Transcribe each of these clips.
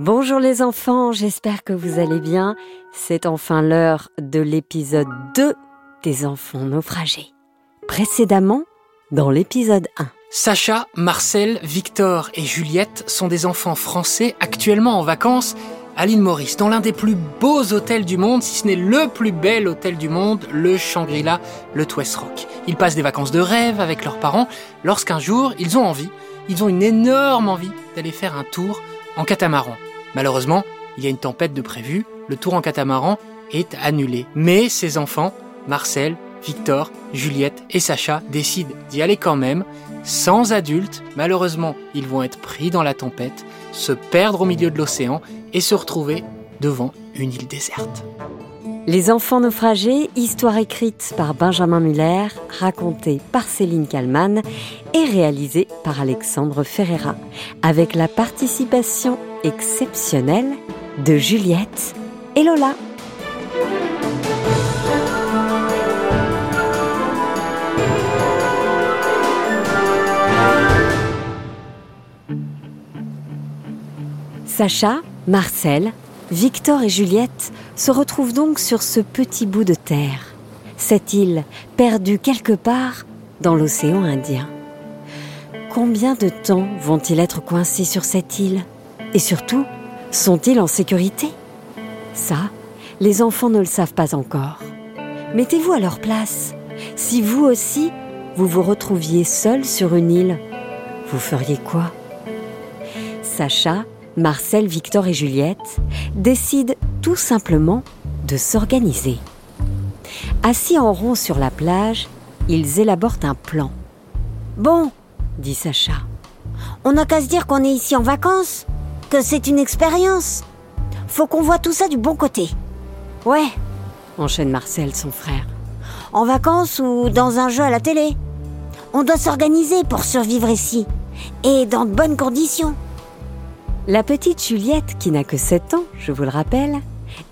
Bonjour les enfants, j'espère que vous allez bien. C'est enfin l'heure de l'épisode 2 des enfants naufragés. Précédemment, dans l'épisode 1. Sacha, Marcel, Victor et Juliette sont des enfants français actuellement en vacances à l'île Maurice, dans l'un des plus beaux hôtels du monde, si ce n'est le plus bel hôtel du monde, le Shangri-La, le Twist Rock. Ils passent des vacances de rêve avec leurs parents lorsqu'un jour, ils ont envie, ils ont une énorme envie d'aller faire un tour en catamaran. Malheureusement, il y a une tempête de prévu, le tour en catamaran est annulé. Mais ces enfants, Marcel, Victor, Juliette et Sacha décident d'y aller quand même, sans adultes. Malheureusement, ils vont être pris dans la tempête, se perdre au milieu de l'océan et se retrouver devant une île déserte. Les enfants naufragés, histoire écrite par Benjamin Muller, racontée par Céline Kallmann et réalisée par Alexandre Ferreira, avec la participation exceptionnelle de Juliette et Lola. Sacha, Marcel, Victor et Juliette se retrouvent donc sur ce petit bout de terre, cette île perdue quelque part dans l'océan Indien. Combien de temps vont-ils être coincés sur cette île? Et surtout, sont-ils en sécurité? Ça, les enfants ne le savent pas encore. Mettez-vous à leur place. Si vous aussi, vous vous retrouviez seul sur une île, vous feriez quoi? Sacha Marcel, Victor et Juliette décident tout simplement de s'organiser. Assis en rond sur la plage, ils élaborent un plan. Bon, dit Sacha, on n'a qu'à se dire qu'on est ici en vacances, que c'est une expérience. Faut qu'on voit tout ça du bon côté. Ouais, enchaîne Marcel, son frère. En vacances ou dans un jeu à la télé. On doit s'organiser pour survivre ici, et dans de bonnes conditions. La petite Juliette, qui n'a que 7 ans, je vous le rappelle,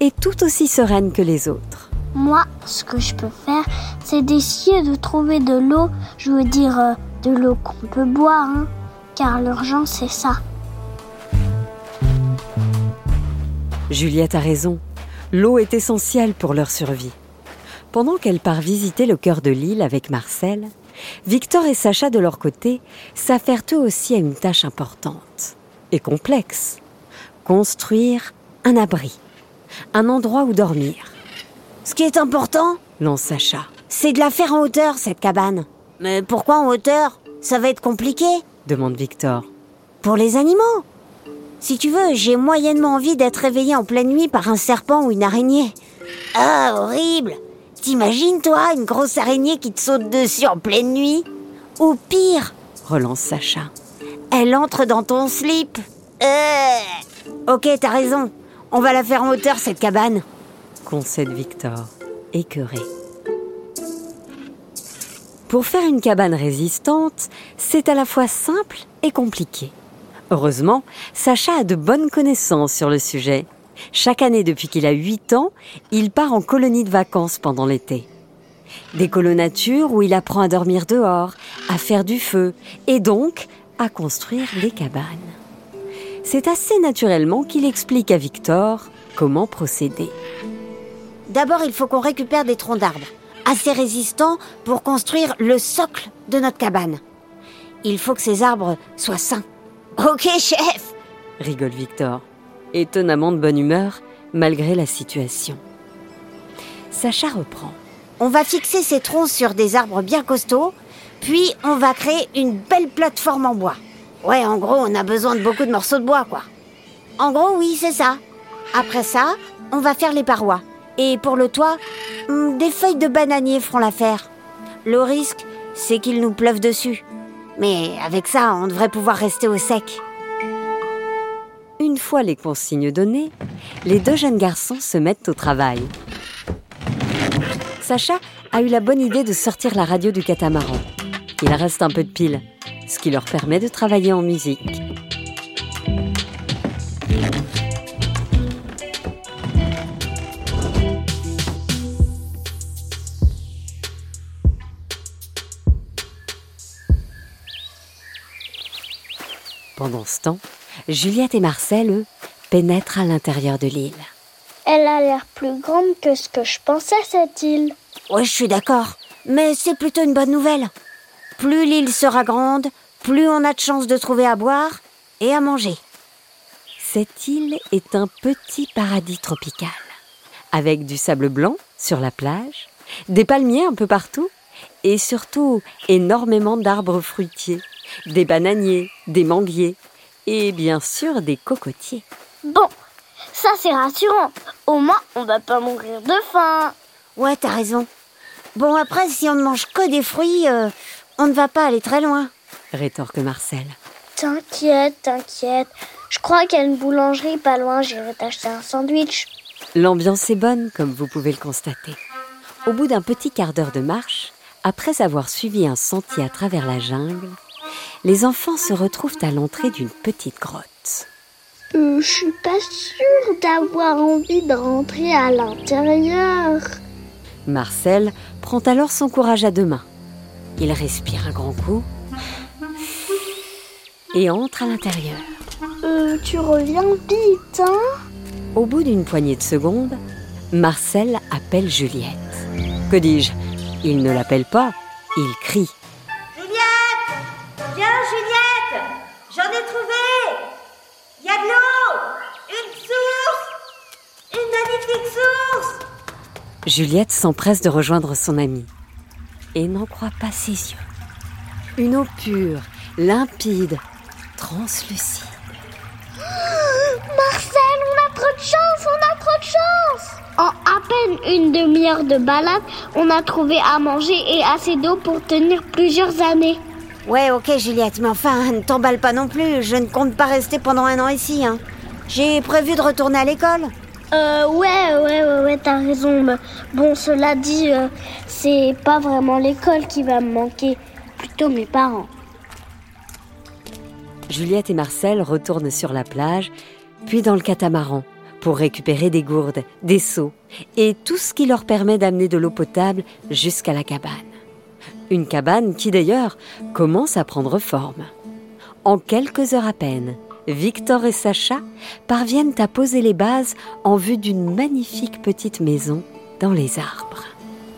est tout aussi sereine que les autres. Moi, ce que je peux faire, c'est d'essayer de trouver de l'eau, je veux dire euh, de l'eau qu'on peut boire, hein, car l'urgence c'est ça. Juliette a raison, l'eau est essentielle pour leur survie. Pendant qu'elle part visiter le cœur de l'île avec Marcel, Victor et Sacha de leur côté s'affairent eux aussi à une tâche importante et complexe. Construire un abri, un endroit où dormir. Ce qui est important, lance Sacha, c'est de la faire en hauteur, cette cabane. Mais pourquoi en hauteur? Ça va être compliqué demande Victor. Pour les animaux. Si tu veux, j'ai moyennement envie d'être réveillé en pleine nuit par un serpent ou une araignée. Ah, horrible T'imagines, toi, une grosse araignée qui te saute dessus en pleine nuit? Ou pire, relance Sacha, elle entre dans ton slip. Euh... Ok, t'as raison. On va la faire en hauteur, cette cabane. Concède Victor, écœuré. Pour faire une cabane résistante, c'est à la fois simple et compliqué. Heureusement, Sacha a de bonnes connaissances sur le sujet. Chaque année depuis qu'il a 8 ans, il part en colonie de vacances pendant l'été. Des colonatures où il apprend à dormir dehors, à faire du feu et donc à construire des cabanes. C'est assez naturellement qu'il explique à Victor comment procéder. D'abord, il faut qu'on récupère des troncs d'arbres, assez résistants pour construire le socle de notre cabane. Il faut que ces arbres soient sains. Ok, chef rigole Victor, étonnamment de bonne humeur malgré la situation. Sacha reprend. On va fixer ces troncs sur des arbres bien costauds puis on va créer une belle plateforme en bois. Ouais, en gros, on a besoin de beaucoup de morceaux de bois, quoi. En gros, oui, c'est ça. Après ça, on va faire les parois. Et pour le toit, hmm, des feuilles de bananier feront l'affaire. Le risque, c'est qu'il nous pleuve dessus. Mais avec ça, on devrait pouvoir rester au sec. Une fois les consignes données, les deux jeunes garçons se mettent au travail. Sacha a eu la bonne idée de sortir la radio du catamaran il reste un peu de pile, ce qui leur permet de travailler en musique. Pendant ce temps, Juliette et Marcel, eux, pénètrent à l'intérieur de l'île. Elle a l'air plus grande que ce que je pensais, cette île. Ouais, je suis d'accord. Mais c'est plutôt une bonne nouvelle. Plus l'île sera grande, plus on a de chances de trouver à boire et à manger. Cette île est un petit paradis tropical, avec du sable blanc sur la plage, des palmiers un peu partout, et surtout énormément d'arbres fruitiers, des bananiers, des manguiers, et bien sûr des cocotiers. Bon, ça c'est rassurant. Au moins, on va pas mourir de faim. Ouais, t'as raison. Bon, après, si on ne mange que des fruits, euh, on ne va pas aller très loin. rétorque Marcel. T'inquiète, t'inquiète. Je crois qu'il y a une boulangerie pas loin, j'irai t'acheter un sandwich. L'ambiance est bonne, comme vous pouvez le constater. Au bout d'un petit quart d'heure de marche, après avoir suivi un sentier à travers la jungle, les enfants se retrouvent à l'entrée d'une petite grotte. Euh, je suis pas sûre d'avoir envie de rentrer à l'intérieur. Marcel prend alors son courage à deux mains. Il respire un grand coup et entre à l'intérieur. Euh, tu reviens vite, hein? Au bout d'une poignée de secondes, Marcel appelle Juliette. Que dis-je? Il ne l'appelle pas, il crie. Juliette s'empresse de rejoindre son amie et n'en croit pas ses yeux. Une eau pure, limpide, translucide. Marcel, on a trop de chance, on a trop de chance En à peine une demi-heure de balade, on a trouvé à manger et assez d'eau pour tenir plusieurs années. Ouais, ok, Juliette, mais enfin, ne t'emballe pas non plus. Je ne compte pas rester pendant un an ici. Hein. J'ai prévu de retourner à l'école. Euh, ouais, ouais, ouais, ouais, t'as raison. Bon, cela dit, euh, c'est pas vraiment l'école qui va me manquer, plutôt mes parents. Juliette et Marcel retournent sur la plage, puis dans le catamaran, pour récupérer des gourdes, des seaux et tout ce qui leur permet d'amener de l'eau potable jusqu'à la cabane. Une cabane qui d'ailleurs commence à prendre forme. En quelques heures à peine, Victor et Sacha parviennent à poser les bases en vue d'une magnifique petite maison dans les arbres.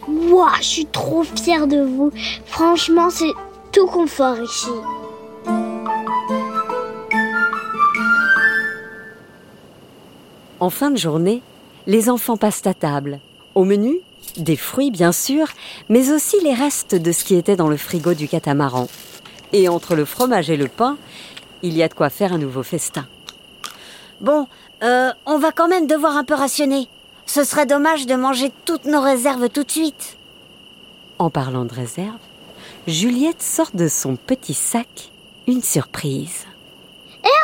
Moi, je suis trop fière de vous. Franchement, c'est tout confort ici. En fin de journée, les enfants passent à table. Au menu, des fruits bien sûr, mais aussi les restes de ce qui était dans le frigo du catamaran. Et entre le fromage et le pain, il y a de quoi faire un nouveau festin. Bon, euh, on va quand même devoir un peu rationner. Ce serait dommage de manger toutes nos réserves tout de suite. En parlant de réserve, Juliette sort de son petit sac une surprise.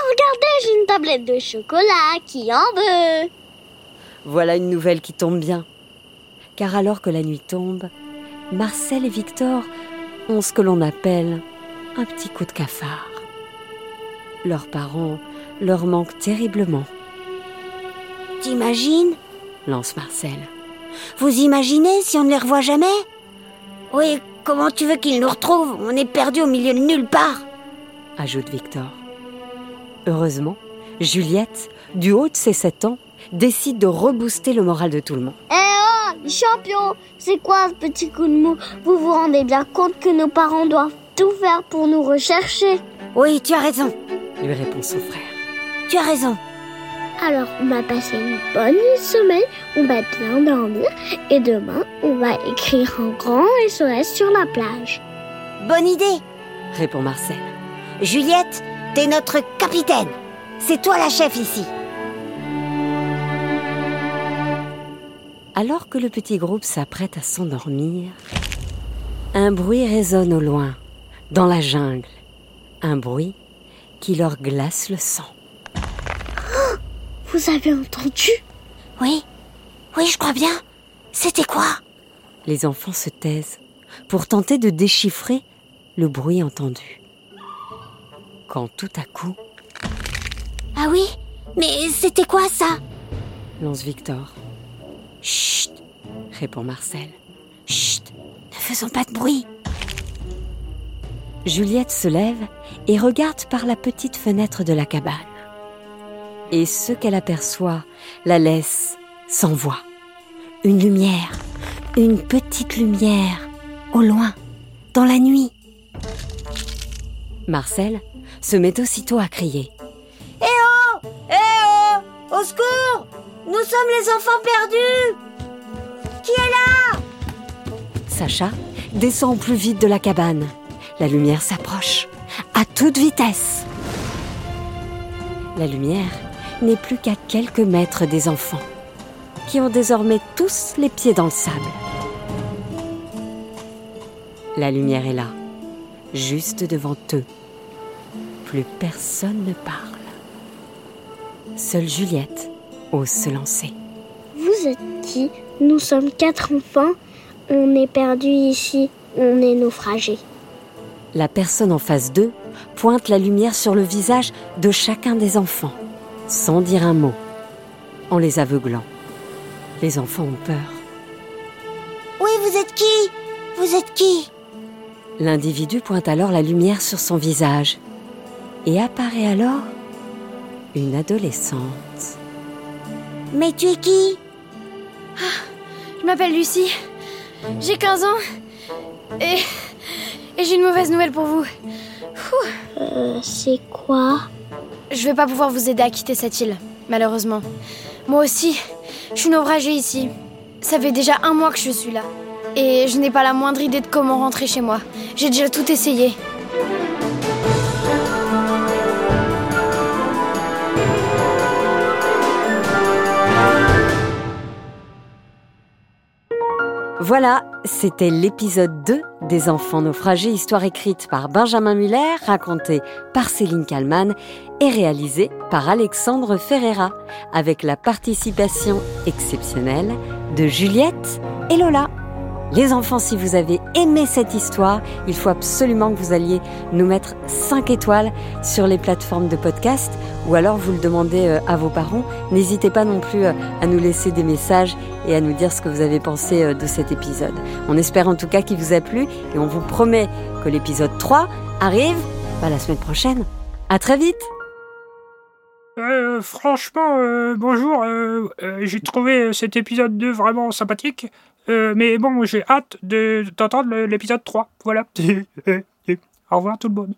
Regardez, j'ai une tablette de chocolat. Qui en veut Voilà une nouvelle qui tombe bien. Car alors que la nuit tombe, Marcel et Victor ont ce que l'on appelle un petit coup de cafard. Leurs parents leur manquent terriblement, T'imagines? Lance Marcel. Vous imaginez si on ne les revoit jamais? Oui, comment tu veux qu'ils nous retrouvent? On est perdus au milieu de nulle part. ajoute Victor. Heureusement, Juliette, du haut de ses sept ans, décide de rebooster le moral de tout le monde. Eh oh, les champions C'est quoi ce petit coup de mou? Vous vous rendez bien compte que nos parents doivent tout faire pour nous rechercher Oui, tu as raison. Lui répond son frère. Tu as raison. Alors, on va passer une bonne nuit de sommeil, on va bien dormir, et demain, on va écrire un grand SOS sur la plage. Bonne idée. Répond Marcel. Juliette, t'es notre capitaine. C'est toi la chef ici. Alors que le petit groupe s'apprête à s'endormir, un bruit résonne au loin, dans la jungle. Un bruit qui leur glace le sang. Vous avez entendu? Oui. Oui, je crois bien. C'était quoi? Les enfants se taisent pour tenter de déchiffrer le bruit entendu. Quand tout à coup, Ah oui? Mais c'était quoi ça? Lance Victor. Chut, Répond Marcel. chut. Ne faisons pas de bruit. Juliette se lève et regarde par la petite fenêtre de la cabane. et ce qu'elle aperçoit la laisse sans voix. Une lumière, une petite lumière, au loin, dans la nuit. Marcel se met aussitôt à crier. Eh oh Eh oh Au secours Nous sommes les enfants perdus Qui est là? Sacha descend au plus vite de la cabane. La lumière s'approche, à toute vitesse. La lumière n'est plus qu'à quelques mètres des enfants, qui ont désormais tous les pieds dans le sable. La lumière est là, juste devant eux. Plus personne ne parle. Seule Juliette ose se lancer. Vous êtes qui? Nous sommes quatre enfants. On est perdus ici. On est naufragés. La personne en face d'eux pointe la lumière sur le visage de chacun des enfants, sans dire un mot, en les aveuglant. Les enfants ont peur. Oui, vous êtes qui? Vous êtes qui? L'individu pointe alors la lumière sur son visage et apparaît alors une adolescente. Mais tu es qui? Je m'appelle Lucie. J'ai 15 ans. Et. Et j'ai une mauvaise nouvelle pour vous. Euh, c'est quoi Je vais pas pouvoir vous aider à quitter cette île, malheureusement. Moi aussi, je suis naufragée ici. Ça fait déjà un mois que je suis là. Et je n'ai pas la moindre idée de comment rentrer chez moi. J'ai déjà tout essayé. Voilà, c'était l'épisode 2 des Enfants naufragés, histoire écrite par Benjamin Muller, racontée par Céline Kallmann et réalisée par Alexandre Ferreira, avec la participation exceptionnelle de Juliette et Lola. Les enfants, si vous avez aimé cette histoire, il faut absolument que vous alliez nous mettre 5 étoiles sur les plateformes de podcast ou alors vous le demandez euh, à vos parents. N'hésitez pas non plus euh, à nous laisser des messages et à nous dire ce que vous avez pensé euh, de cet épisode. On espère en tout cas qu'il vous a plu et on vous promet que l'épisode 3 arrive bah, la semaine prochaine. À très vite franchement, bonjour. j'ai trouvé cet épisode 2 vraiment sympathique. Euh, mais bon, j'ai hâte de d'entendre le- l'épisode 3. Voilà. Au revoir tout le monde.